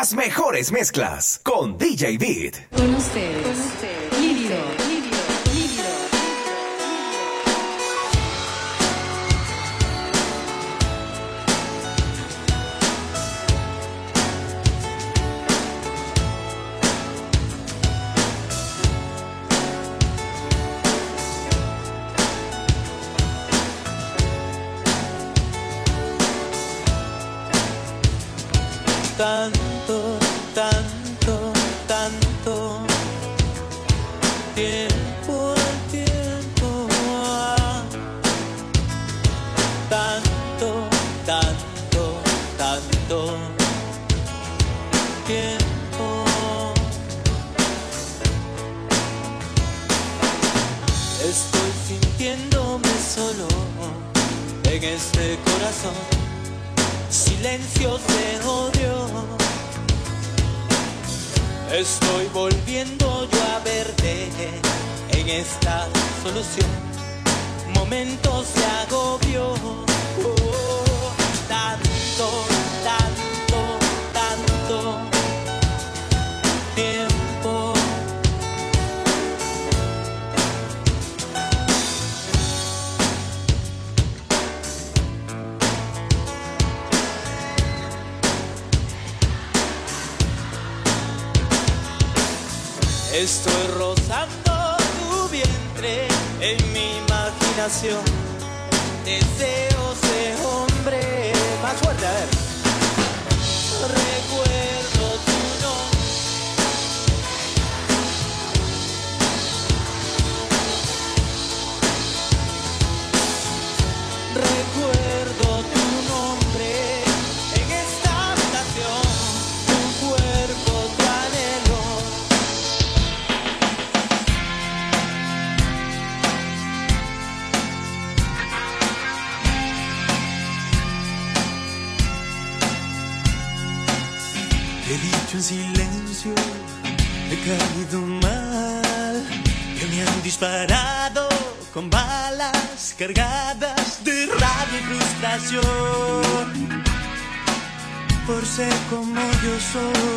Las mejores mezclas con DJ Beat. Con ustedes. so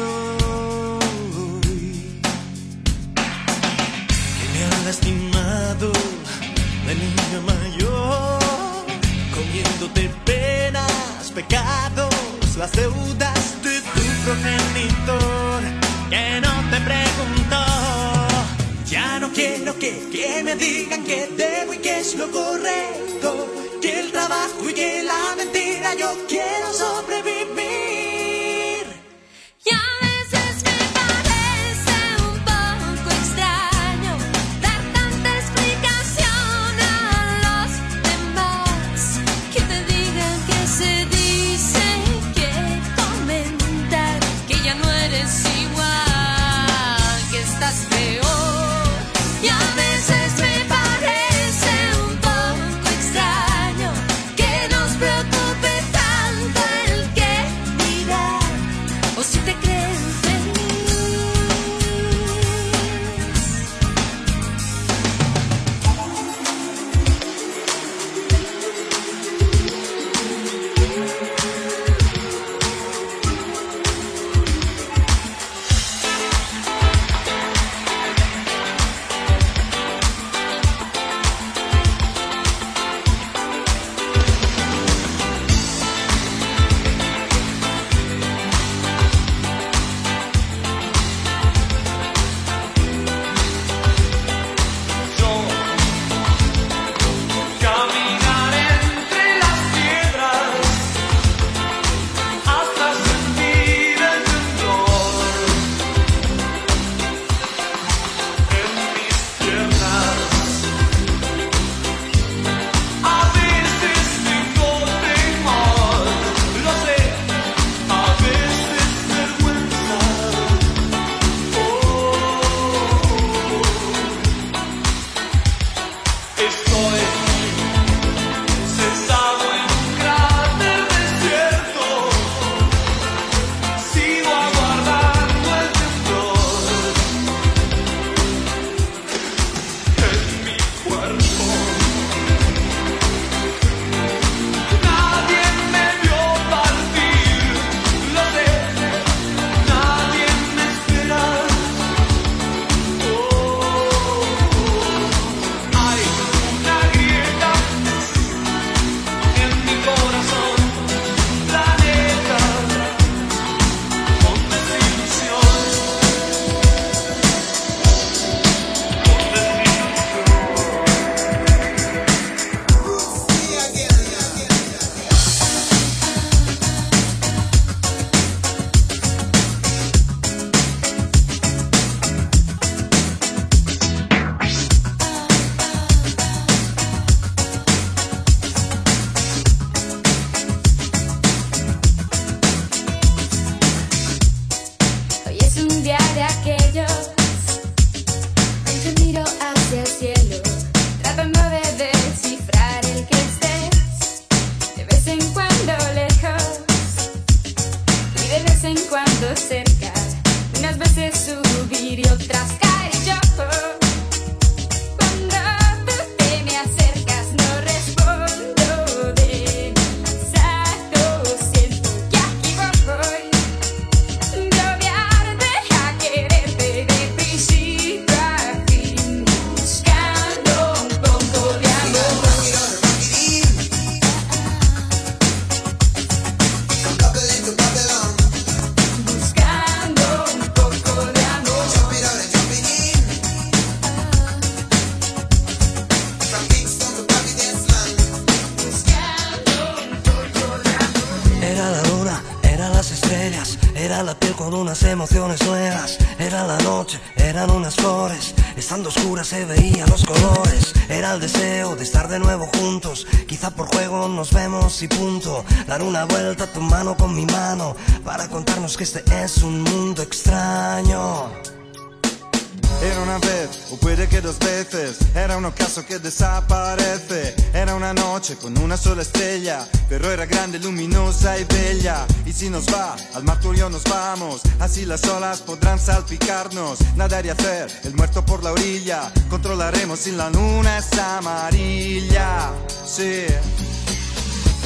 Así las olas podrán salpicarnos, nadar y hacer el muerto por la orilla. Controlaremos si la luna es amarilla. Sí.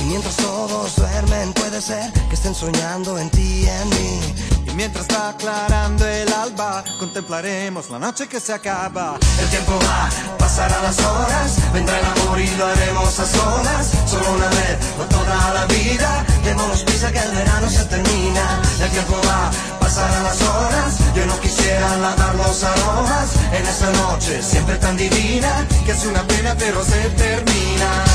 Y mientras todos duermen, puede ser que estén soñando en ti y en mí. Y mientras va aclarando el alba, contemplaremos la noche que se acaba. El tiempo va, pasarán las horas, vendrá el amor y lo haremos a solas. Solo una vez o toda la vida, démonos prisa que el verano se termina. El tiempo va, pasaran las horas, yo no quisiera lavar los aromas en esa noche siempre tan divina, que es una pena pero se termina.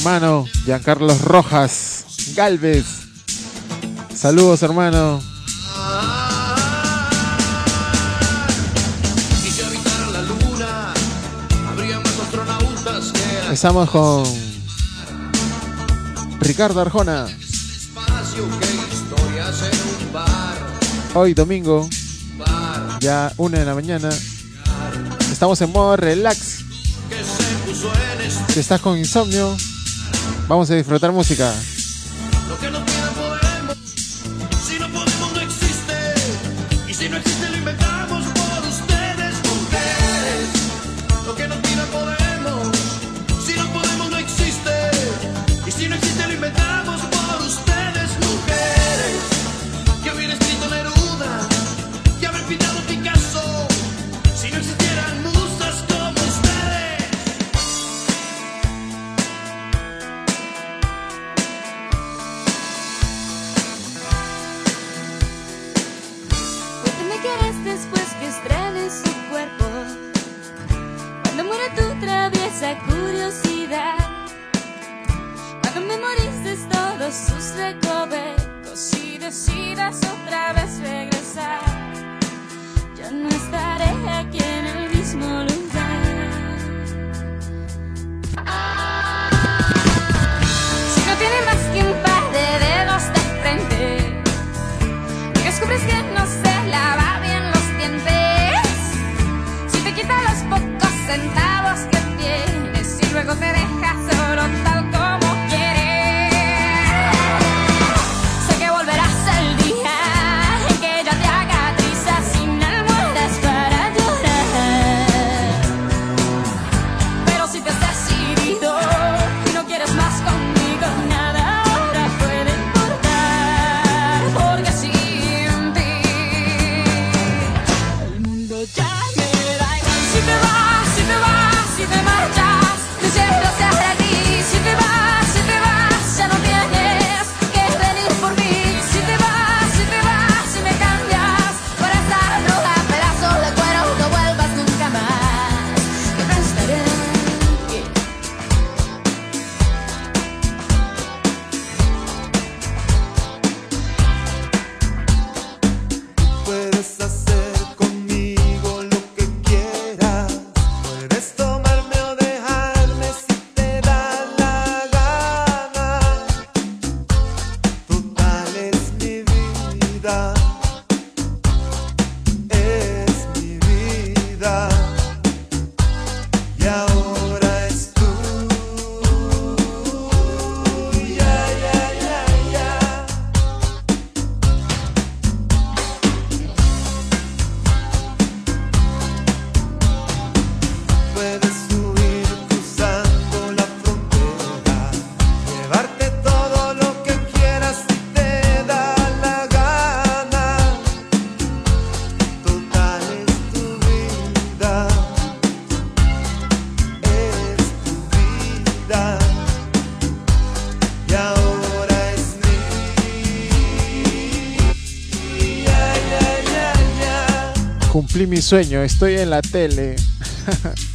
hermano Giancarlos Rojas Galvez. Saludos, hermano. Empezamos con Ricardo Arjona. Hoy domingo, ya una de la mañana, estamos en modo relax. Si estás con insomnio, Vamos a disfrutar música. mi sueño, estoy en la tele.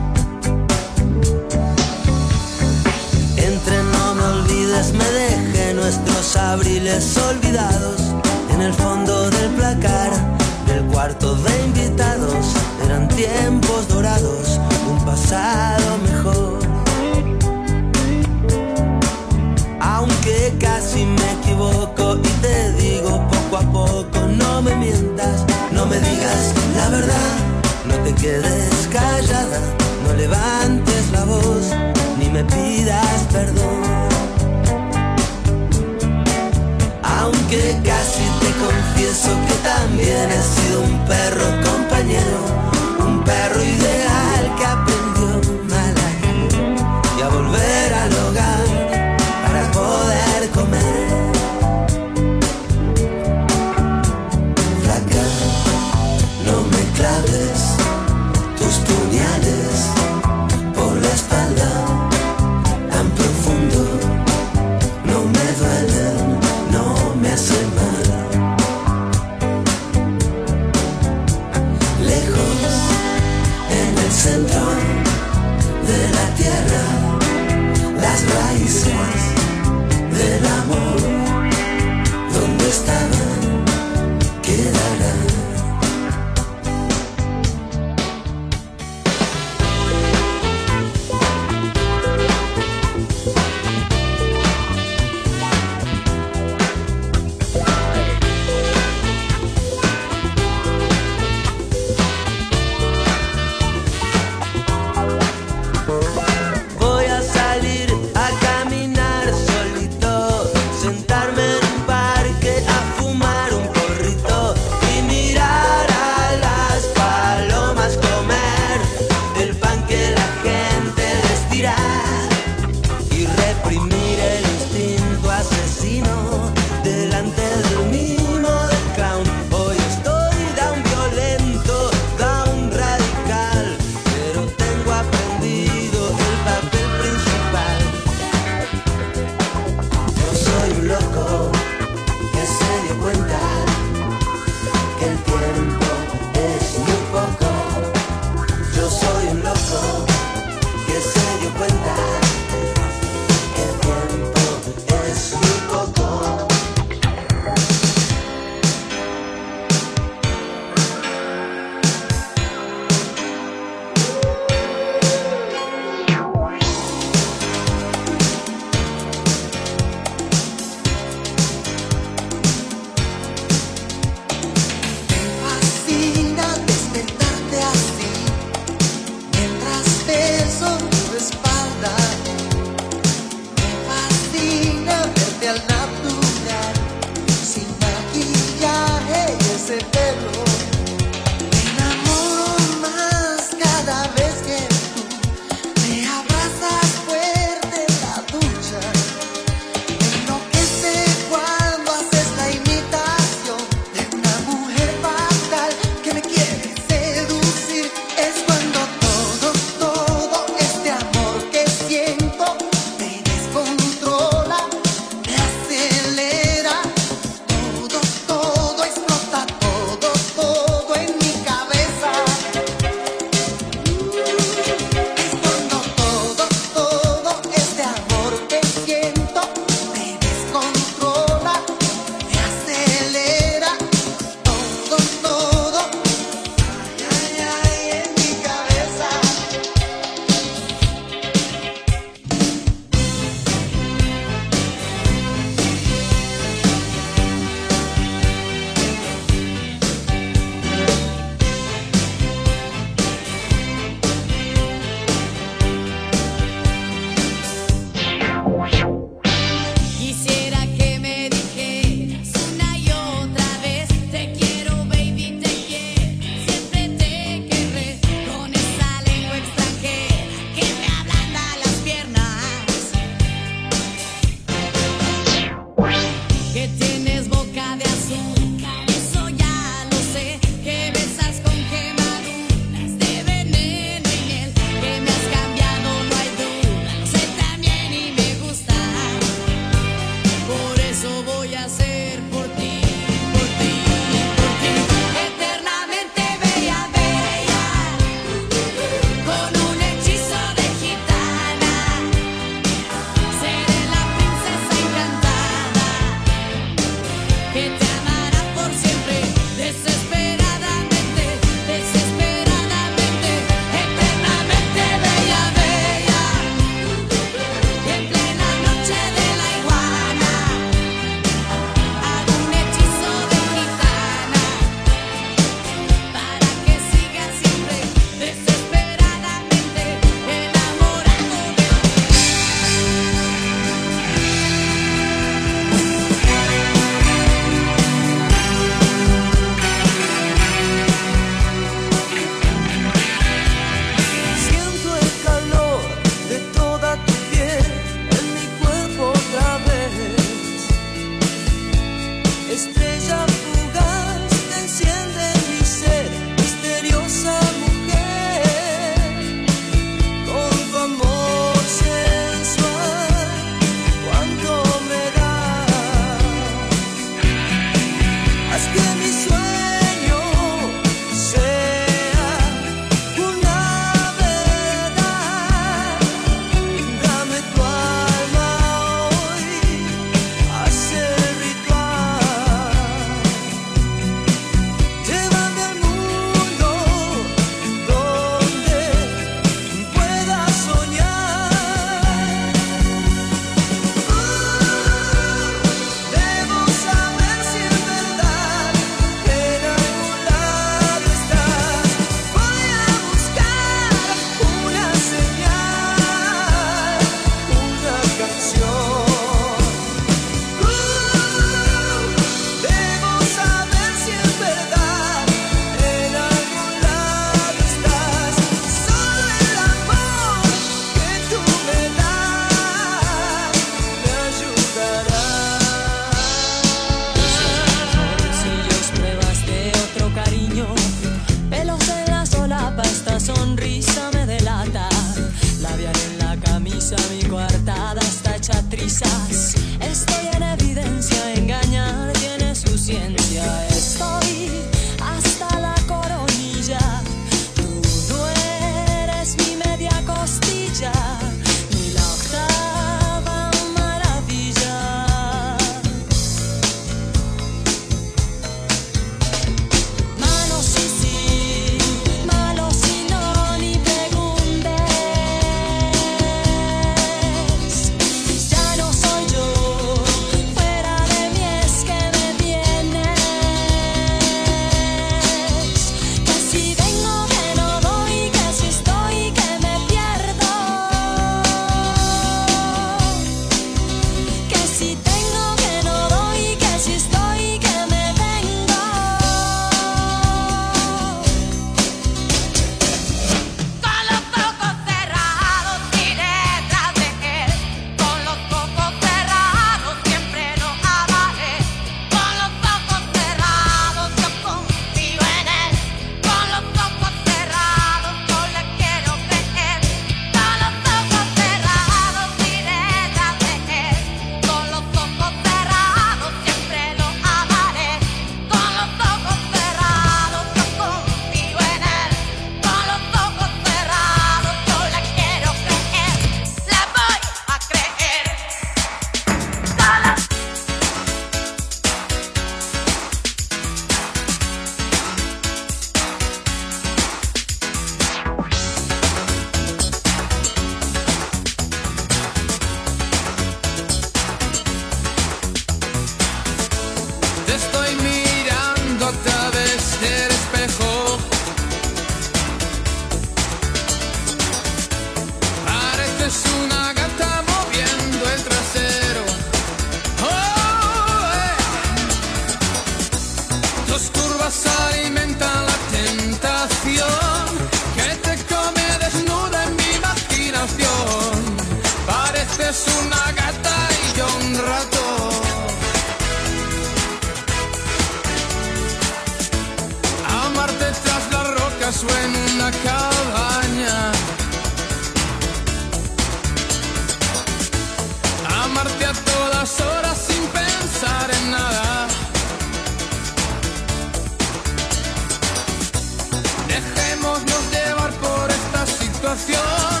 esta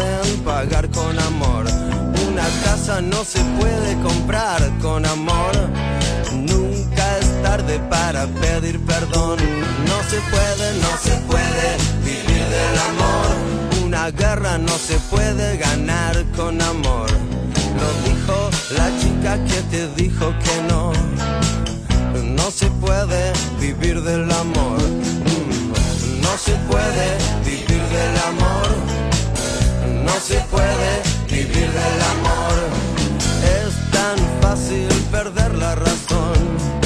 pueden pagar con amor. Una casa no se puede comprar con amor. Nunca es tarde para pedir perdón. No se puede, no se puede vivir del amor. Una guerra no se puede ganar con amor. Lo dijo la chica que te dijo que no. No se puede vivir del amor. Mm, No se puede vivir del amor. No se puede vivir del amor. Es tan fácil perder la razón.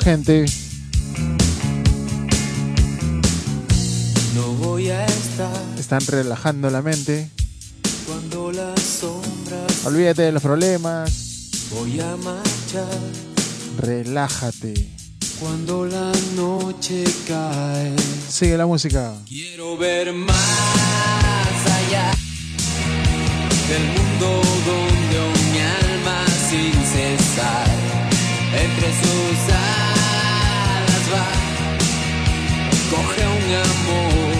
Gente? No voy a estar Están relajando la mente. cuando las sombras Olvídate de los problemas. voy a marchar Relájate. cuando la noche cae. Sigue la música. Quiero ver más allá del mundo donde mi alma sin cesar entre sus un amor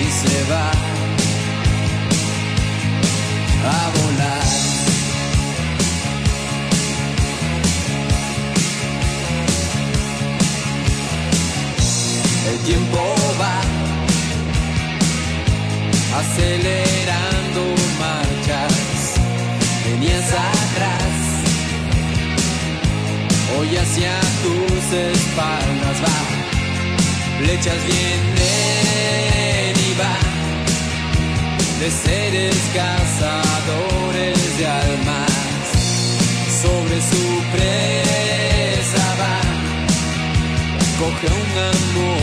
y se va a volar. El tiempo va acelerando marchas, venías atrás, hoy hacia tus espaldas va, flechas vienen y van, de seres cazadores de almas, sobre su presa va coge un amor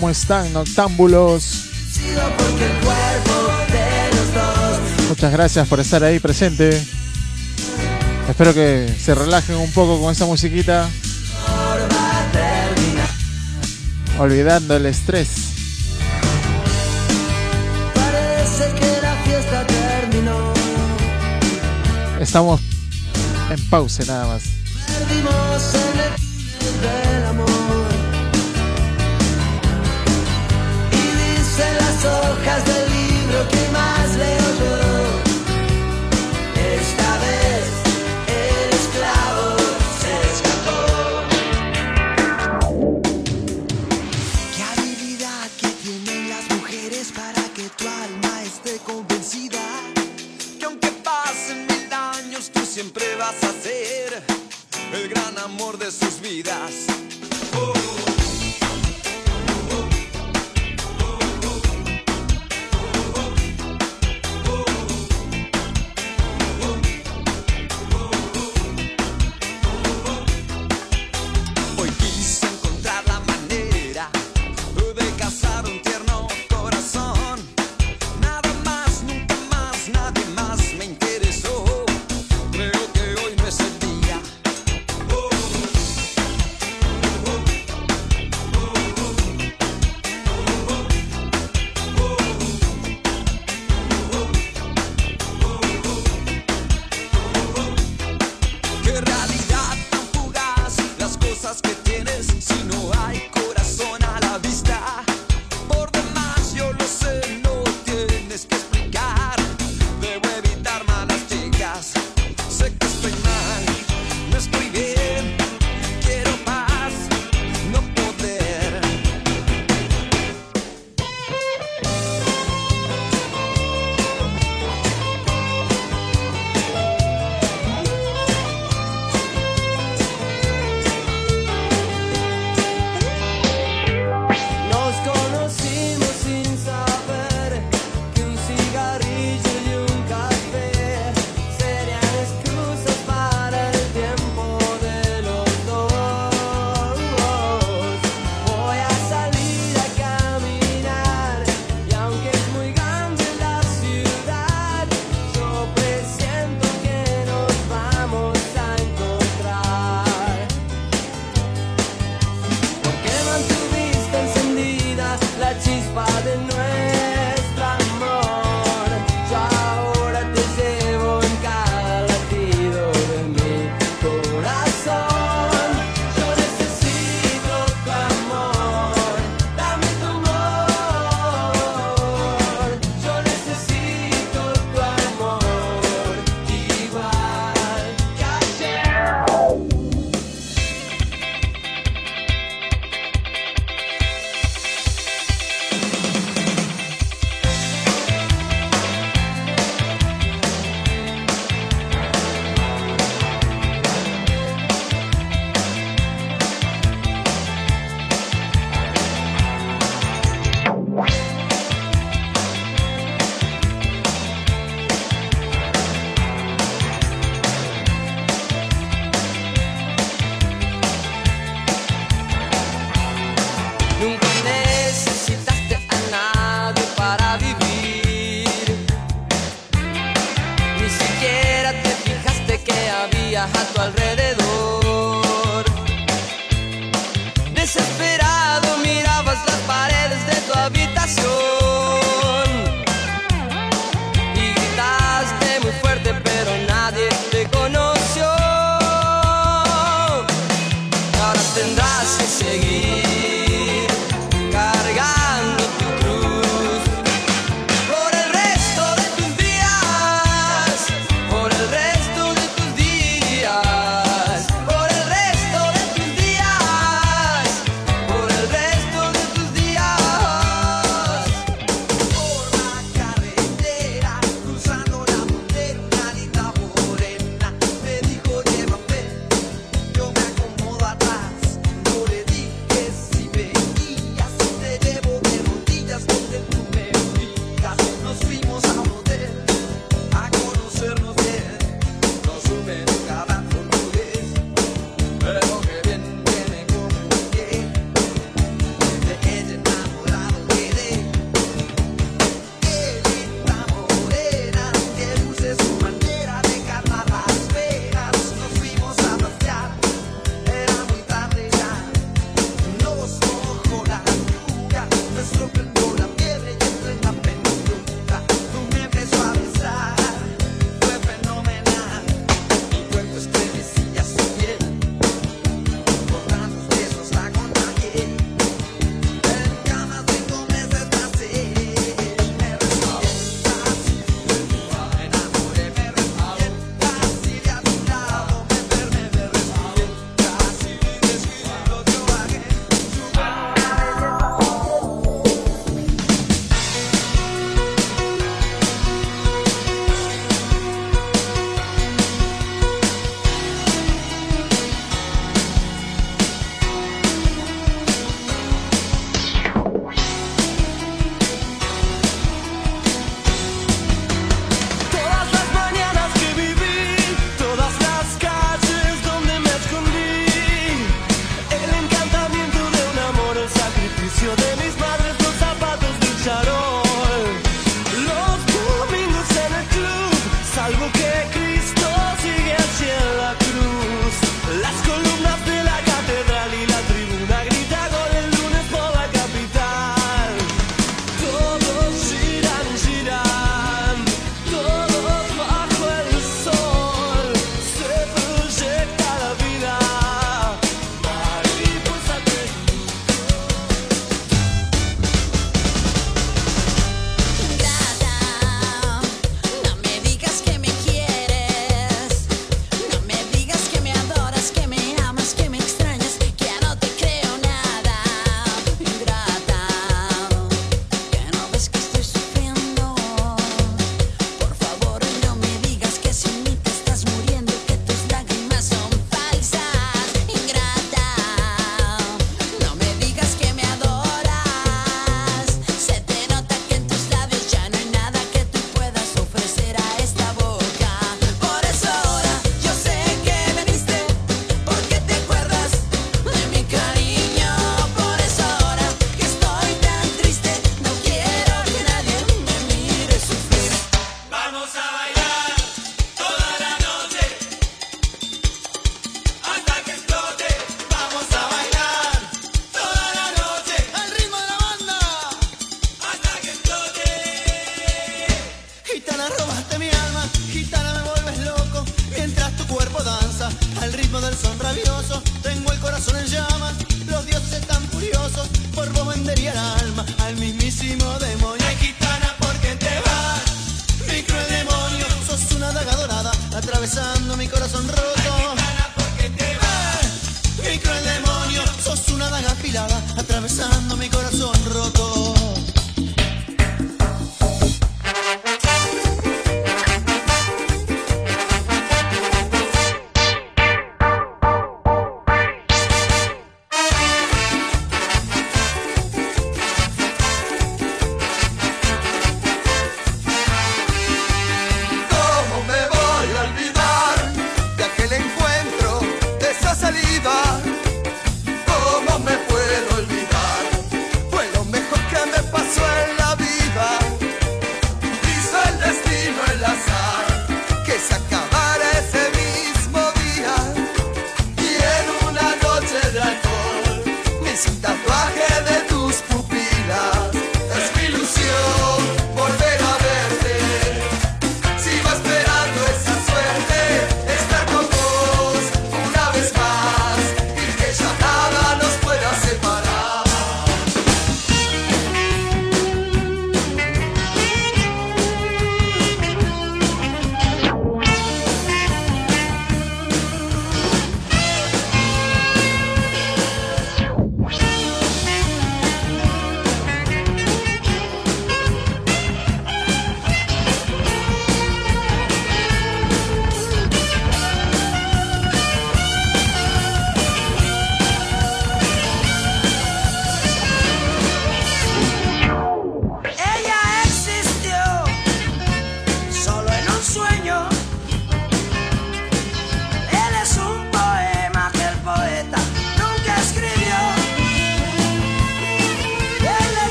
¿Cómo están, noctámbulos? Muchas gracias por estar ahí presente. Espero que se relajen un poco con esa musiquita. Olvidando el estrés. Estamos en pausa nada más.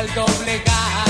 Al doblegar.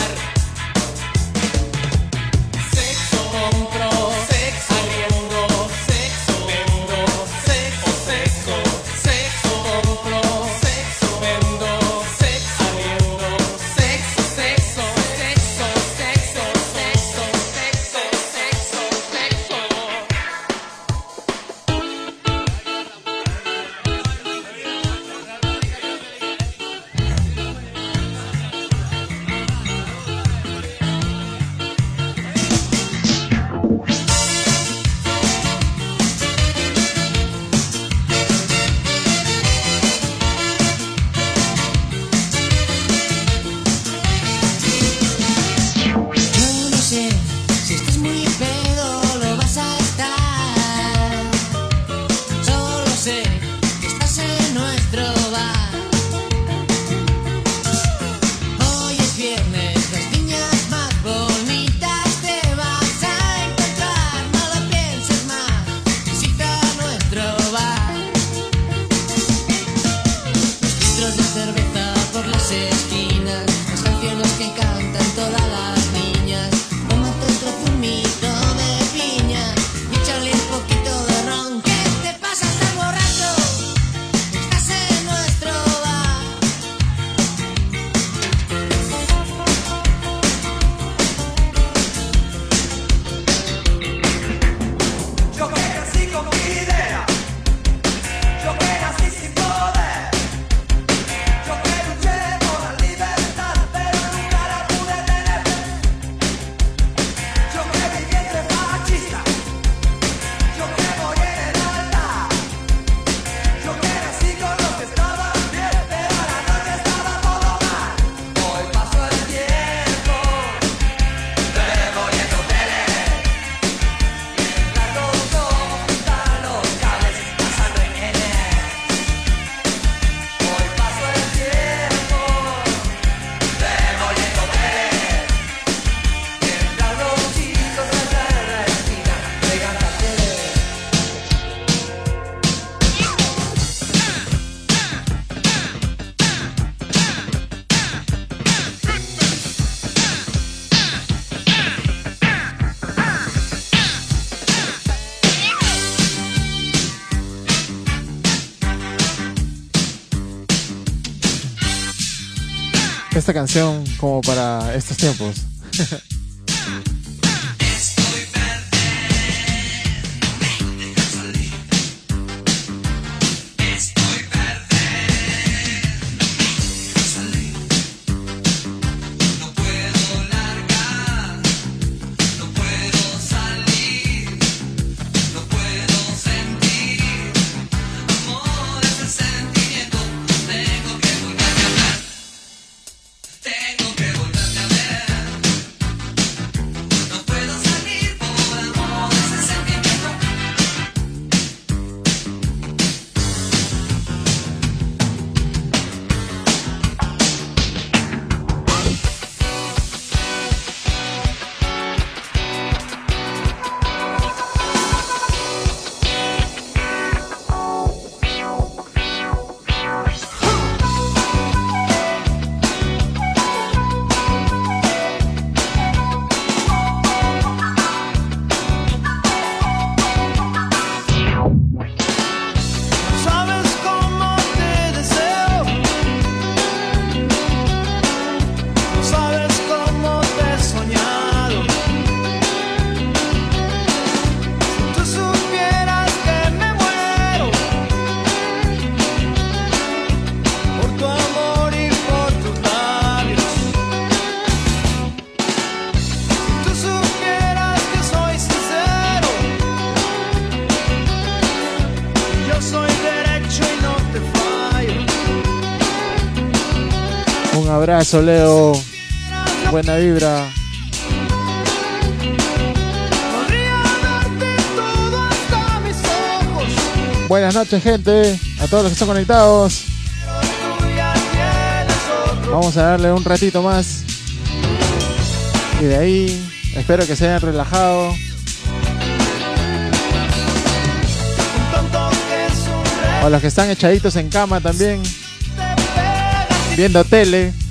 esta canción como para estos tiempos? soleo, buena vibra. Buenas noches gente, a todos los que están conectados. Vamos a darle un ratito más. Y de ahí, espero que se hayan relajado. O los que están echaditos en cama también. Viendo tele.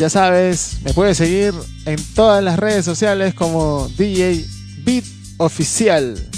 Ya sabes, me puedes seguir en todas las redes sociales como DJ Beat Oficial.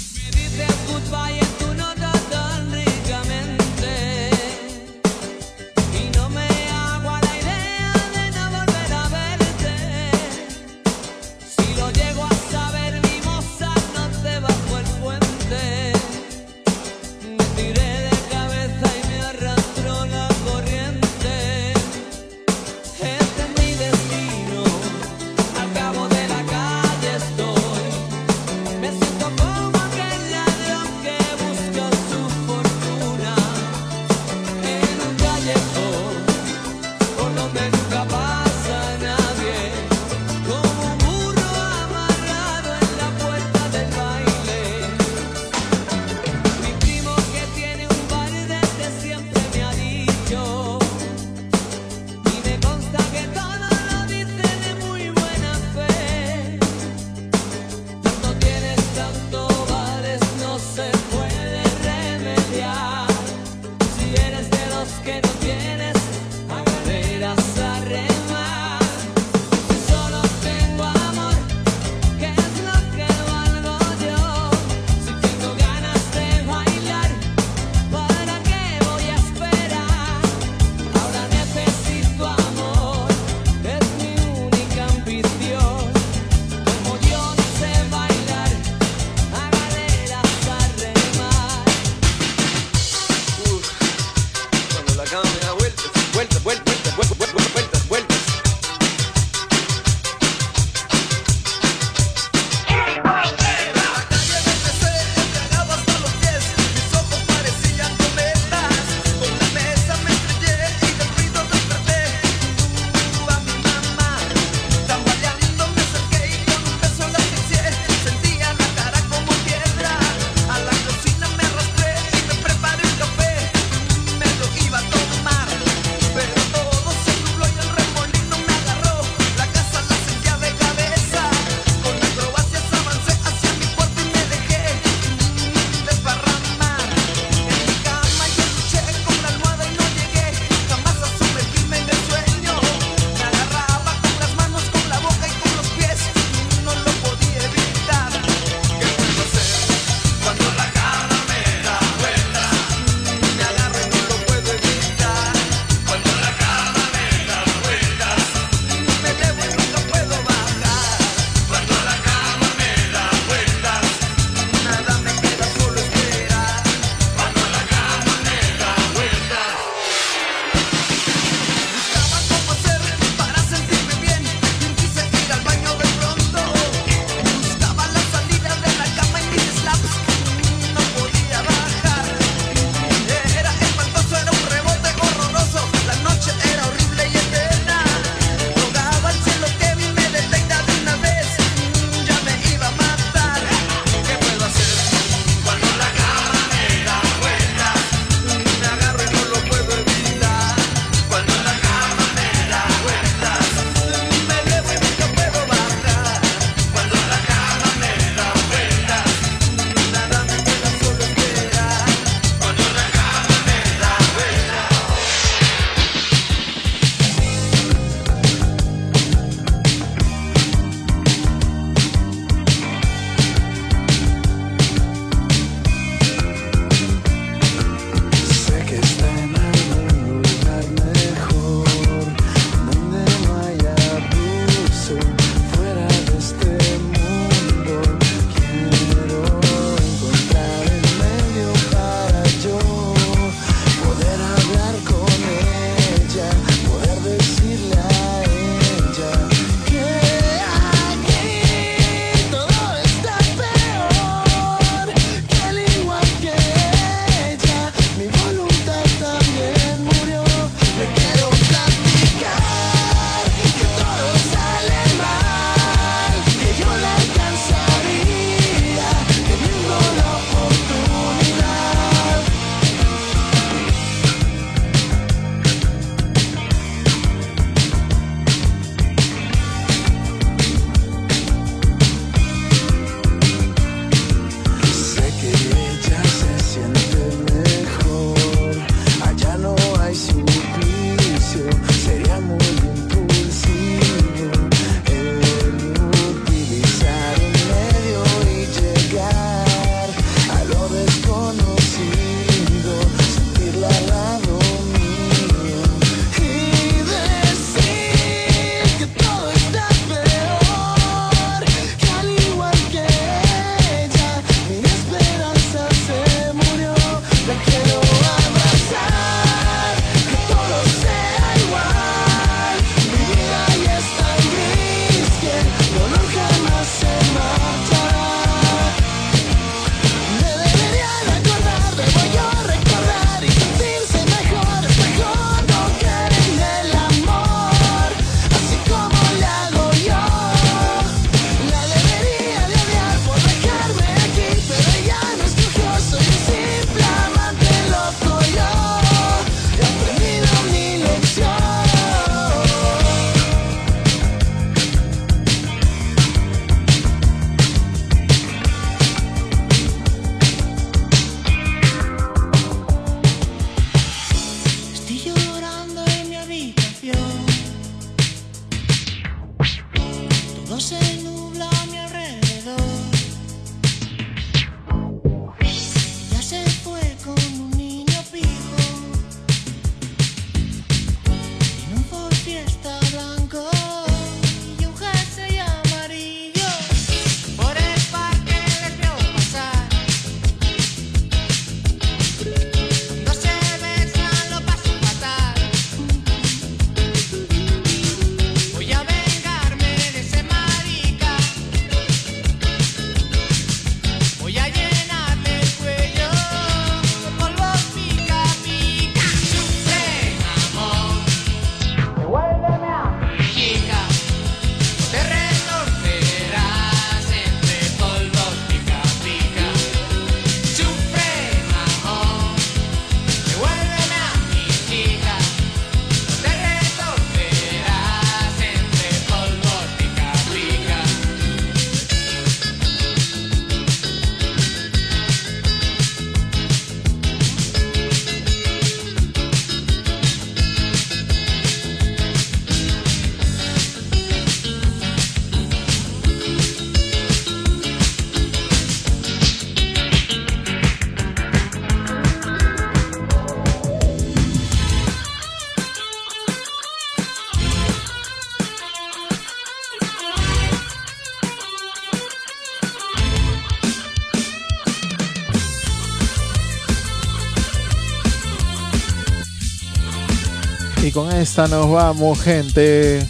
Con esta nos vamos, gente.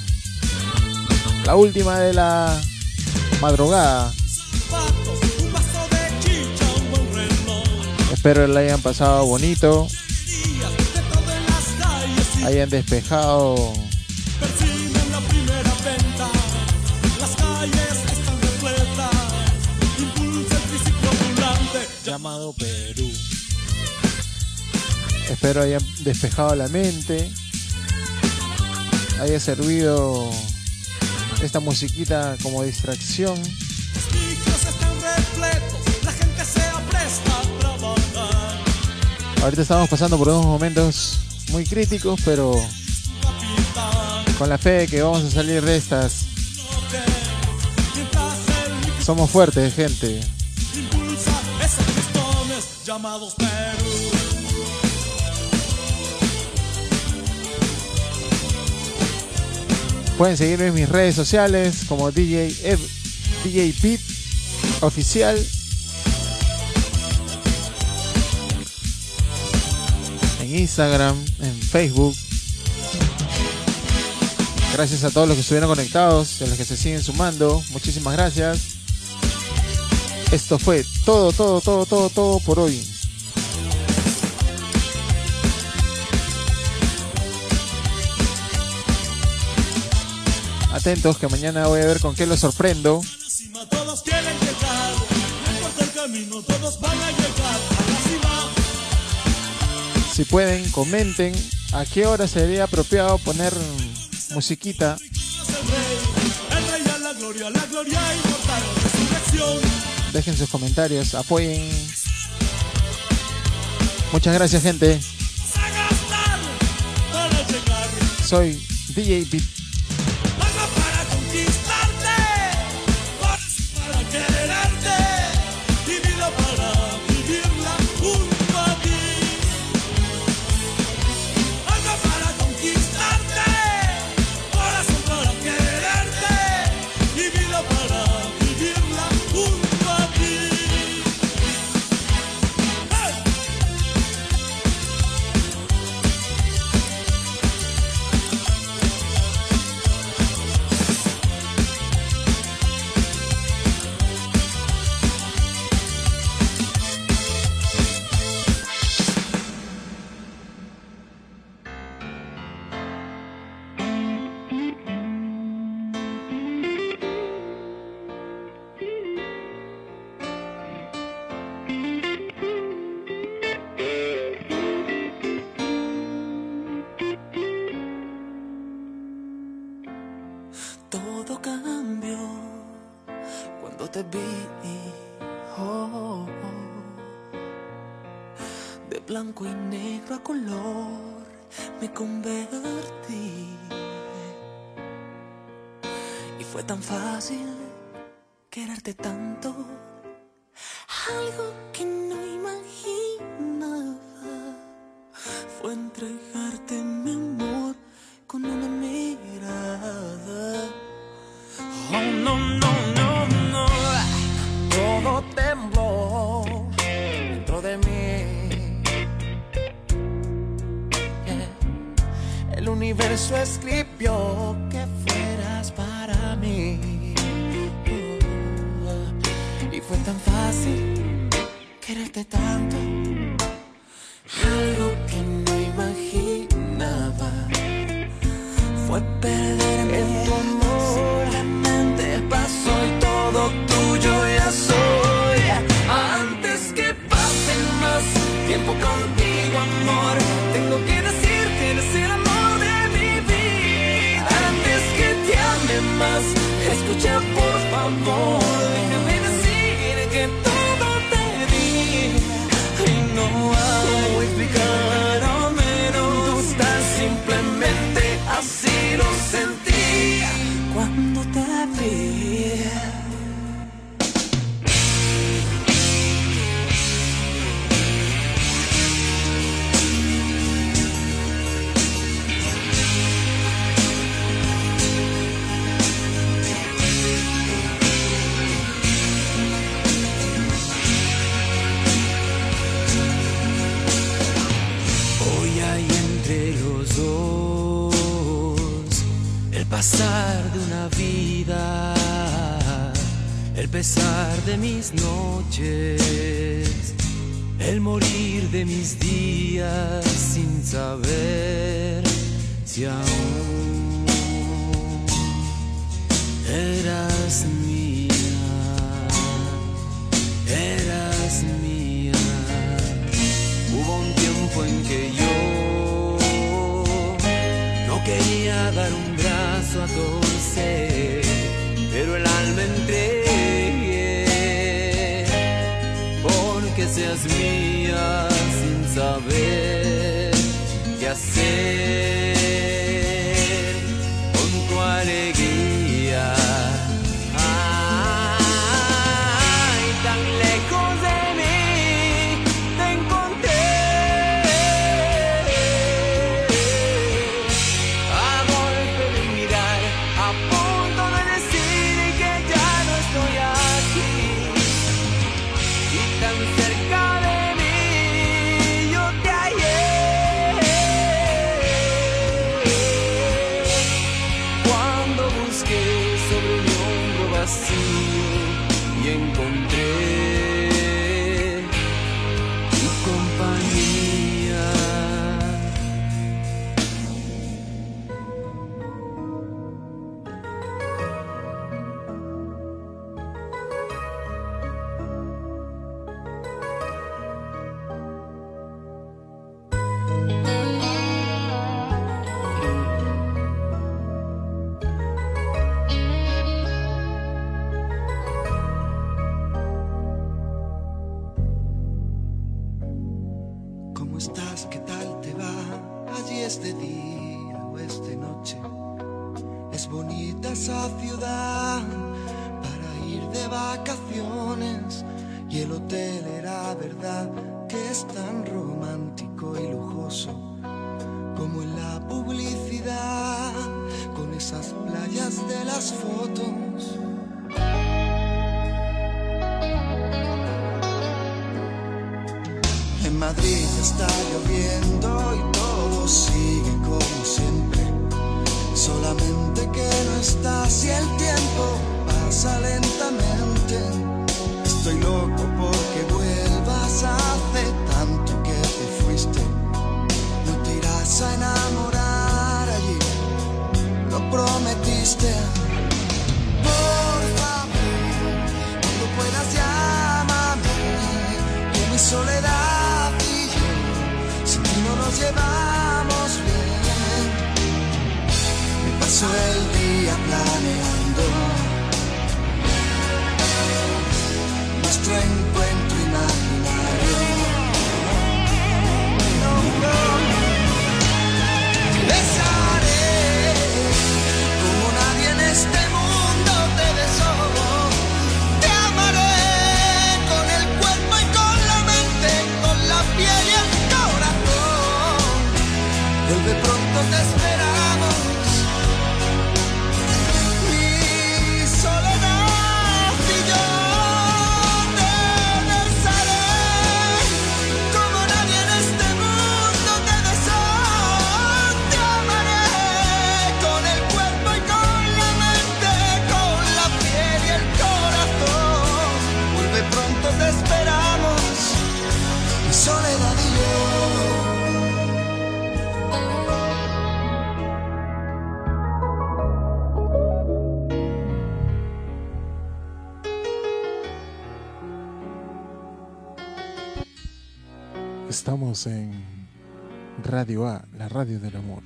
La última de la madrugada. Espero la hayan pasado bonito. Hayan despejado llamado Perú. Espero hayan despejado la mente. Haya servido esta musiquita como distracción. Ahorita estamos pasando por unos momentos muy críticos, pero con la fe de que vamos a salir de estas. Somos fuertes, gente. llamados Perú. Pueden seguirme en mis redes sociales como DJ DJ Pit oficial. En Instagram, en Facebook. Gracias a todos los que estuvieron conectados, a los que se siguen sumando. Muchísimas gracias. Esto fue todo, todo, todo, todo, todo por hoy. Atentos que mañana voy a ver con qué los sorprendo. Si pueden, comenten a qué hora sería apropiado poner musiquita. Dejen sus comentarios, apoyen. Muchas gracias, gente. Soy DJ Beat. color me convertí. Y fue tan fácil quererte tanto, algo que no imaginaba. Fue entregarte mi amor con una mirada. Oh, no, no. universo escribió que fueras para mí. Y fue tan fácil quererte tanto, algo que no imaginaba. Fue perder. Radio A, la radio del amor.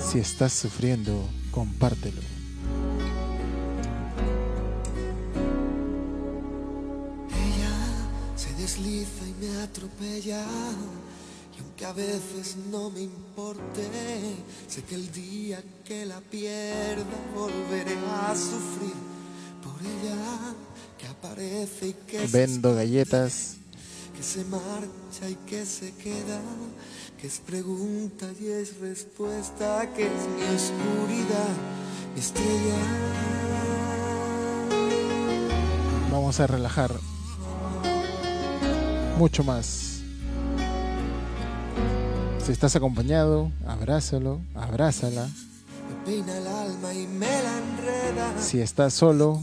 Si estás sufriendo, compártelo. Ella se desliza y me atropella. Y aunque a veces no me importe, sé que el día que la pierda volveré a sufrir por ella que aparece y que se Vendo galletas. que se marcha y que se queda, que es pregunta y es respuesta, que es mi oscuridad, mi estrella. Vamos a relajar mucho más. Si estás acompañado, abrázalo, abrázala. Si estás solo,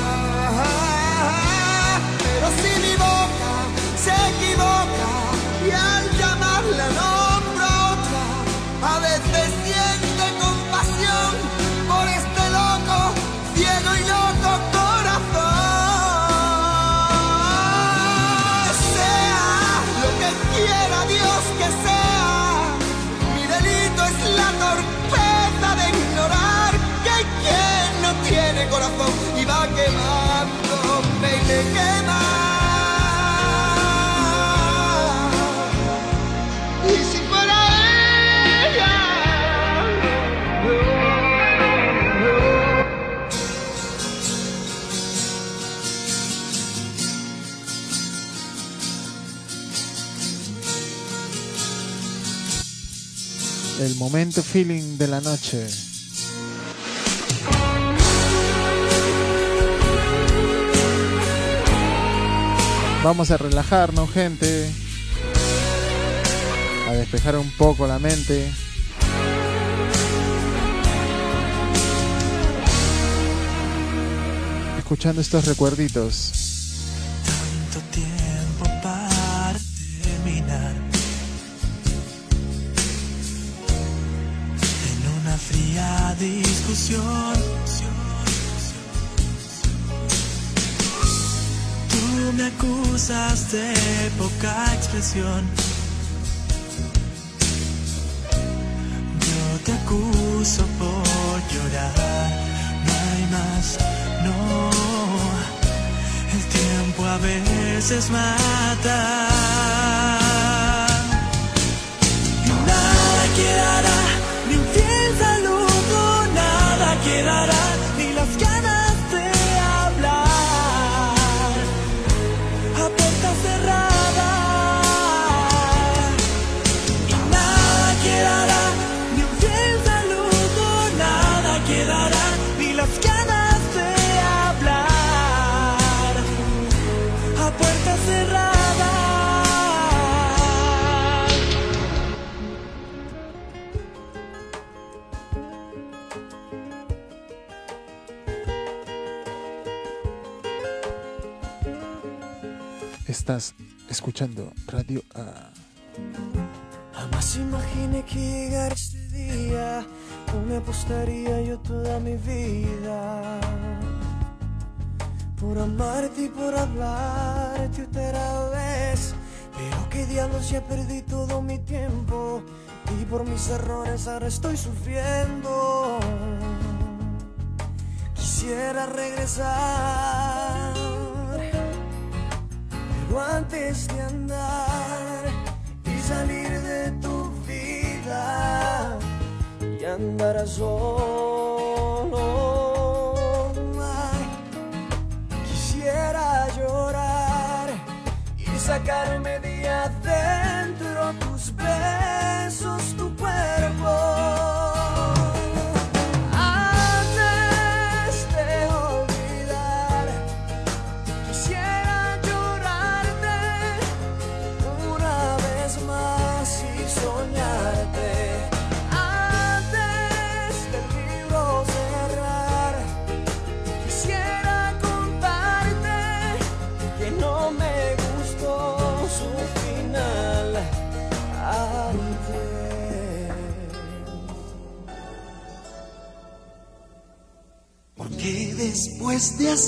si mi boca se equivoca y al momento feeling de la noche. Vamos a relajarnos, gente. A despejar un poco la mente. Escuchando estos recuerditos. Yo te acuso por llorar. No hay más, no. El tiempo a veces mata.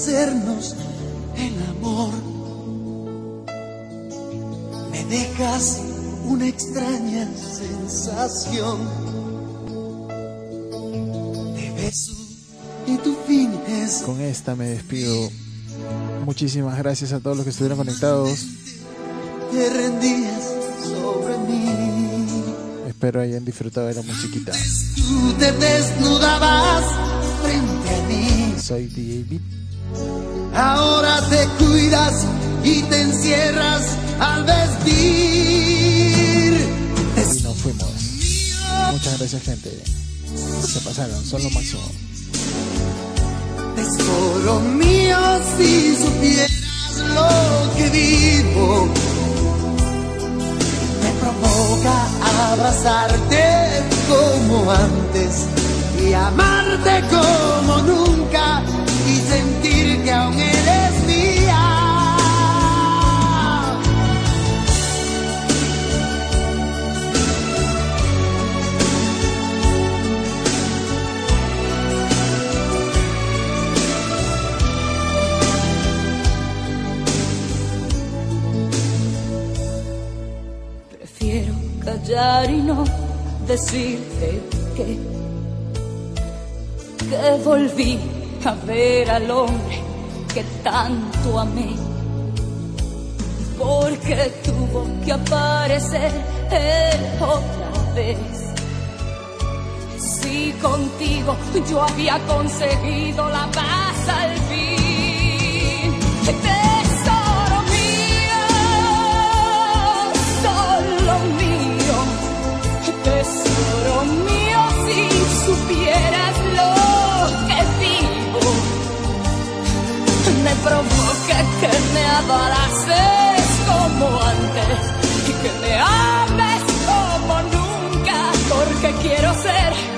Hacernos el amor, me dejas una extraña sensación de beso y tu fin es Con esta me despido. Muchísimas gracias a todos los que estuvieron conectados. te rendías sobre mí. Espero hayan disfrutado de la musiquita. Tú te desnudabas frente a mí. Soy DJ Beat. Ahora te cuidas y te encierras al vestir. Y nos fuimos. Muchas gracias, gente. Se pasaron, son lo máximo. Tesoro mío, si supieras lo que vivo, me provoca abrazarte como antes y amarte como nunca que aún eres mía. Prefiero callar y no decirte que, que volví a ver al hombre que tanto amé. Porque tuvo que aparecer él otra vez. Si contigo yo había conseguido la paz al fin. Provoca que me abraces como antes y que me ames como nunca, porque quiero ser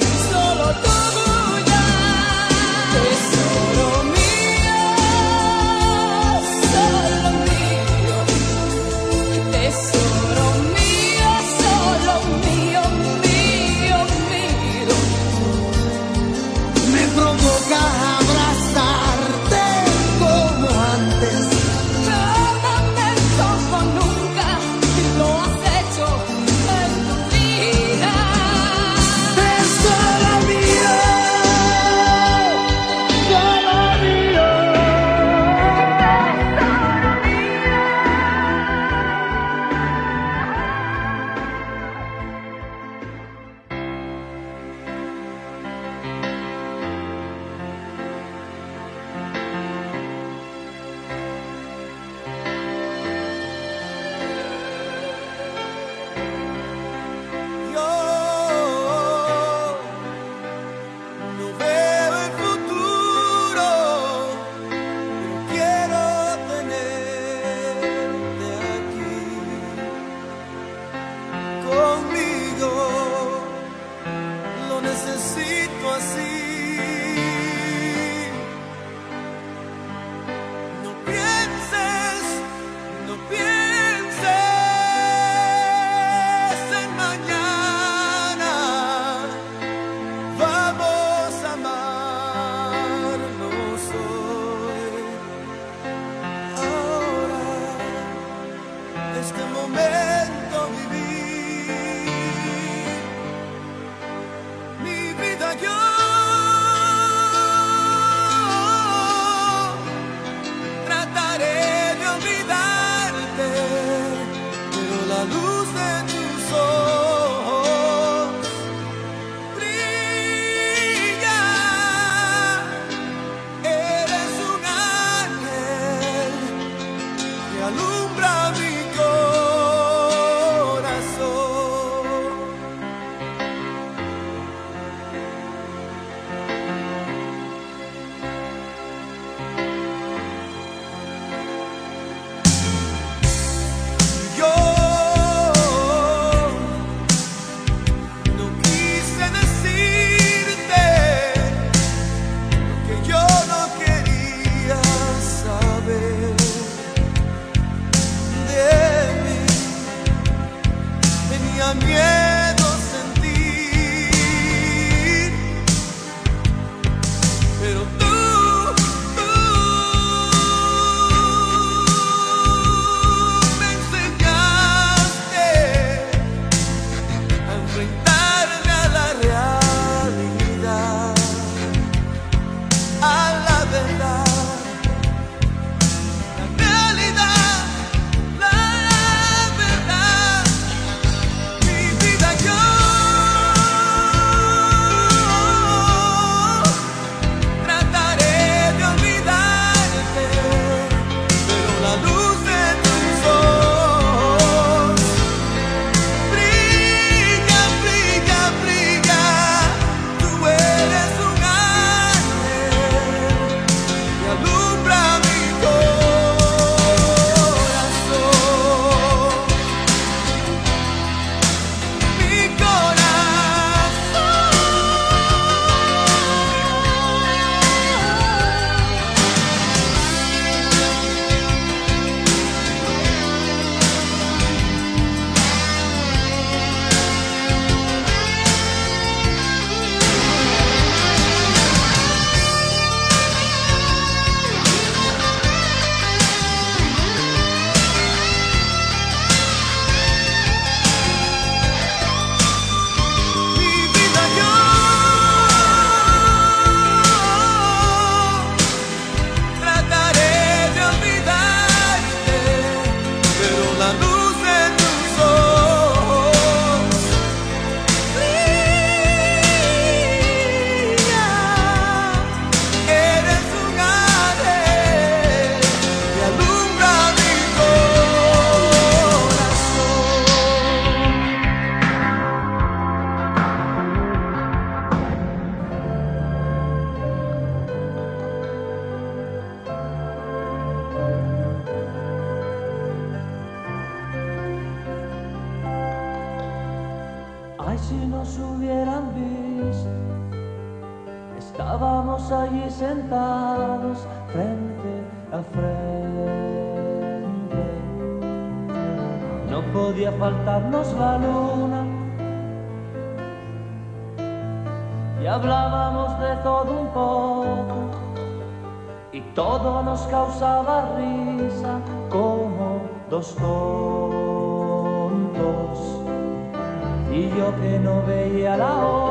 a la hora.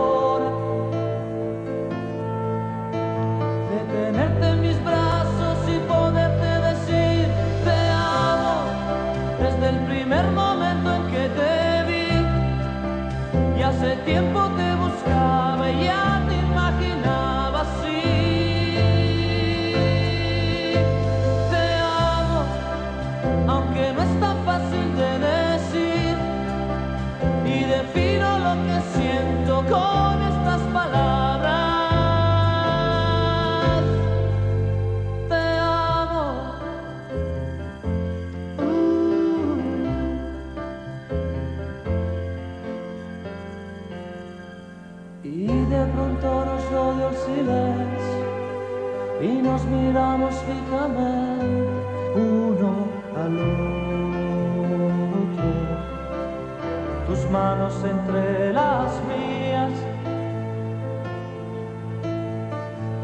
entre las mías.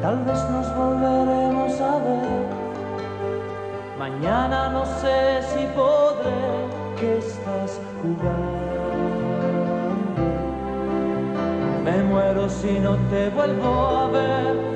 Tal vez nos volveremos a ver. Mañana no sé si podré que estás jugando. Me muero si no te vuelvo a ver.